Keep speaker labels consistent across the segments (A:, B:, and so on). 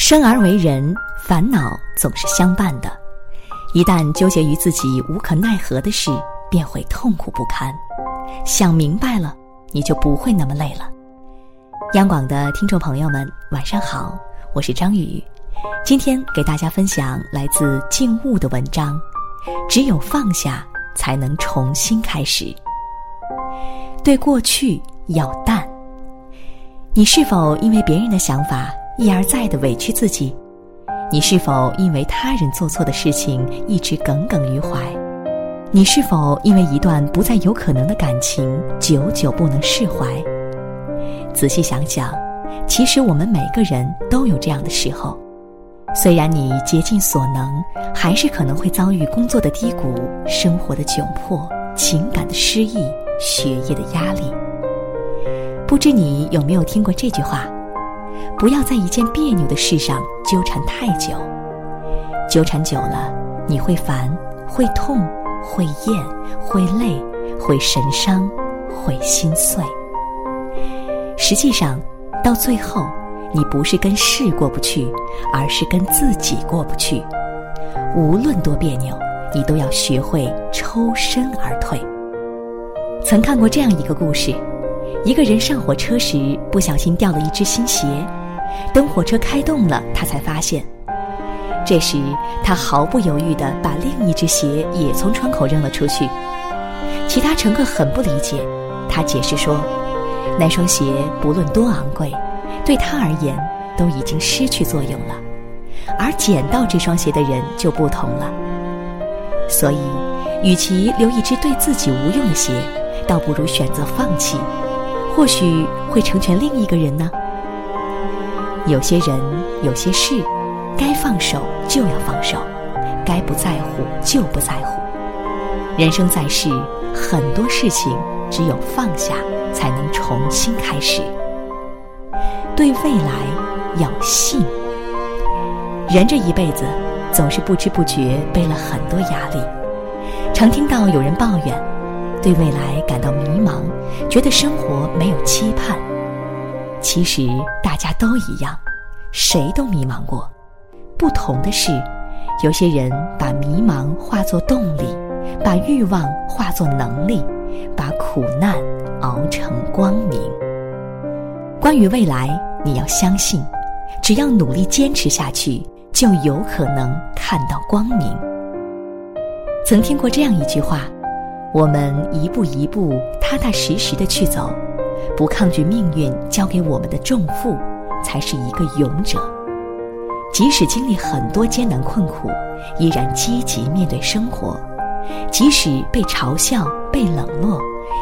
A: 生而为人，烦恼总是相伴的。一旦纠结于自己无可奈何的事，便会痛苦不堪。想明白了，你就不会那么累了。央广的听众朋友们，晚上好，我是张宇。今天给大家分享来自静悟的文章：只有放下，才能重新开始。对过去要淡。你是否因为别人的想法一而再的委屈自己？你是否因为他人做错的事情一直耿耿于怀？你是否因为一段不再有可能的感情久久不能释怀？仔细想想，其实我们每个人都有这样的时候。虽然你竭尽所能，还是可能会遭遇工作的低谷、生活的窘迫、情感的失意、学业的压力。不知你有没有听过这句话？不要在一件别扭的事上纠缠太久，纠缠久了，你会烦，会痛，会厌，会累，会神伤，会心碎。实际上，到最后，你不是跟事过不去，而是跟自己过不去。无论多别扭，你都要学会抽身而退。曾看过这样一个故事。一个人上火车时不小心掉了一只新鞋，等火车开动了，他才发现。这时他毫不犹豫地把另一只鞋也从窗口扔了出去。其他乘客很不理解，他解释说，那双鞋不论多昂贵，对他而言都已经失去作用了，而捡到这双鞋的人就不同了。所以，与其留一只对自己无用的鞋，倒不如选择放弃。或许会成全另一个人呢。有些人，有些事，该放手就要放手，该不在乎就不在乎。人生在世，很多事情只有放下，才能重新开始。对未来要信。人这一辈子，总是不知不觉背了很多压力，常听到有人抱怨。对未来感到迷茫，觉得生活没有期盼。其实大家都一样，谁都迷茫过。不同的是，有些人把迷茫化作动力，把欲望化作能力，把苦难熬成光明。关于未来，你要相信，只要努力坚持下去，就有可能看到光明。曾听过这样一句话。我们一步一步踏踏实实的去走，不抗拒命运交给我们的重负，才是一个勇者。即使经历很多艰难困苦，依然积极面对生活；即使被嘲笑、被冷落，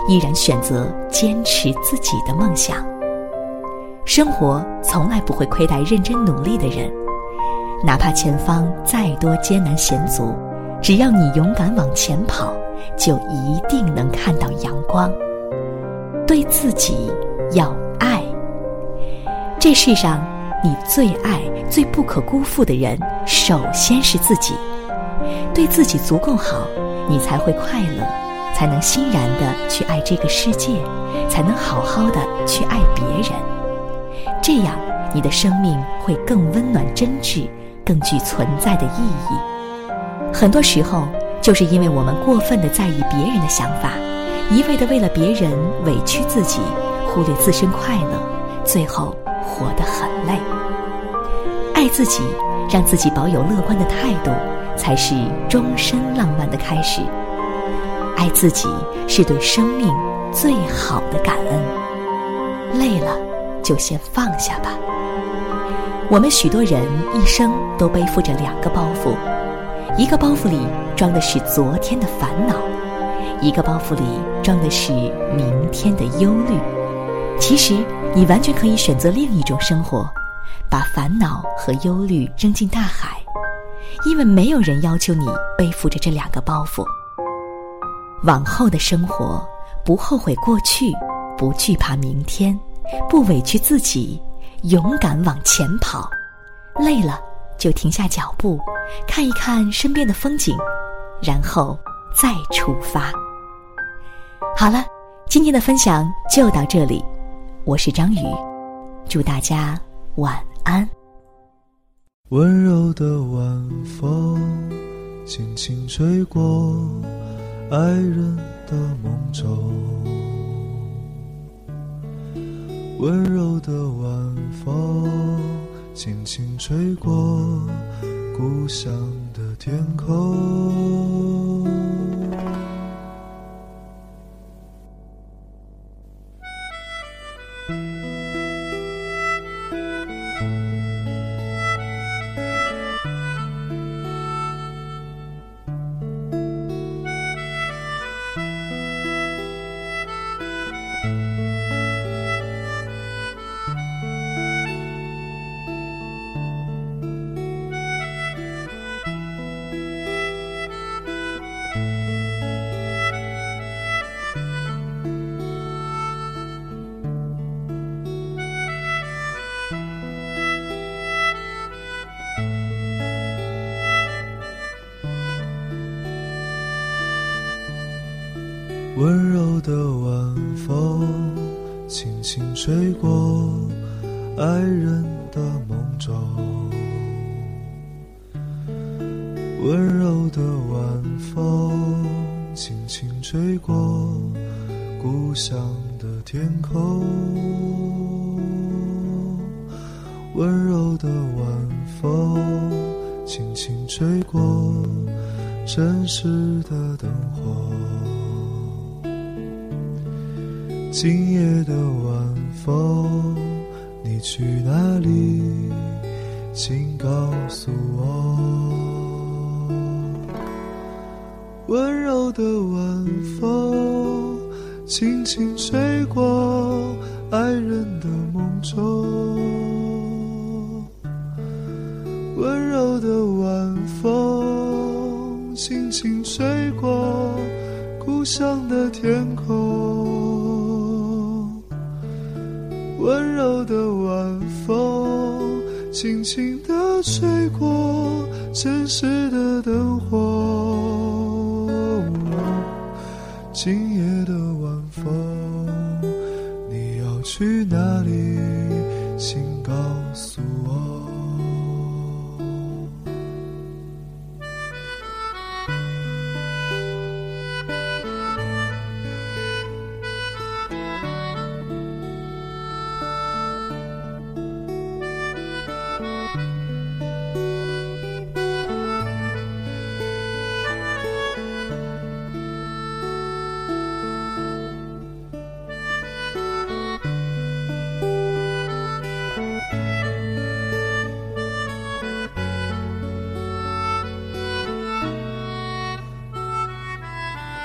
A: 依然选择坚持自己的梦想。生活从来不会亏待认真努力的人，哪怕前方再多艰难险阻，只要你勇敢往前跑。就一定能看到阳光。对自己要爱。这世上，你最爱、最不可辜负的人，首先是自己。对自己足够好，你才会快乐，才能欣然的去爱这个世界，才能好好的去爱别人。这样，你的生命会更温暖、真挚，更具存在的意义。很多时候。就是因为我们过分的在意别人的想法，一味的为了别人委屈自己，忽略自身快乐，最后活得很累。爱自己，让自己保有乐观的态度，才是终身浪漫的开始。爱自己是对生命最好的感恩。累了，就先放下吧。我们许多人一生都背负着两个包袱。一个包袱里装的是昨天的烦恼，一个包袱里装的是明天的忧虑。其实，你完全可以选择另一种生活，把烦恼和忧虑扔进大海，因为没有人要求你背负着这两个包袱。往后的生活，不后悔过去，不惧怕明天，不委屈自己，勇敢往前跑。累了。就停下脚步，看一看身边的风景，然后再出发。好了，今天的分享就到这里，我是张宇，祝大家晚安。
B: 温柔的晚风，轻轻吹过爱人的梦中。温柔的晚风，轻轻吹过故乡的天空。温柔的晚风，轻轻吹过爱人的梦中。温柔的晚风，轻轻吹过故乡的天空。温柔的晚风，轻轻吹过城市的灯火。今夜的晚风，你去哪里？请告诉我。温柔的晚风，轻轻吹过爱人的梦中。温柔的晚风，轻轻吹过故乡的天空。轻轻地吹过城市的灯火。今夜的晚风，你要去哪里？请告诉我。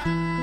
B: 温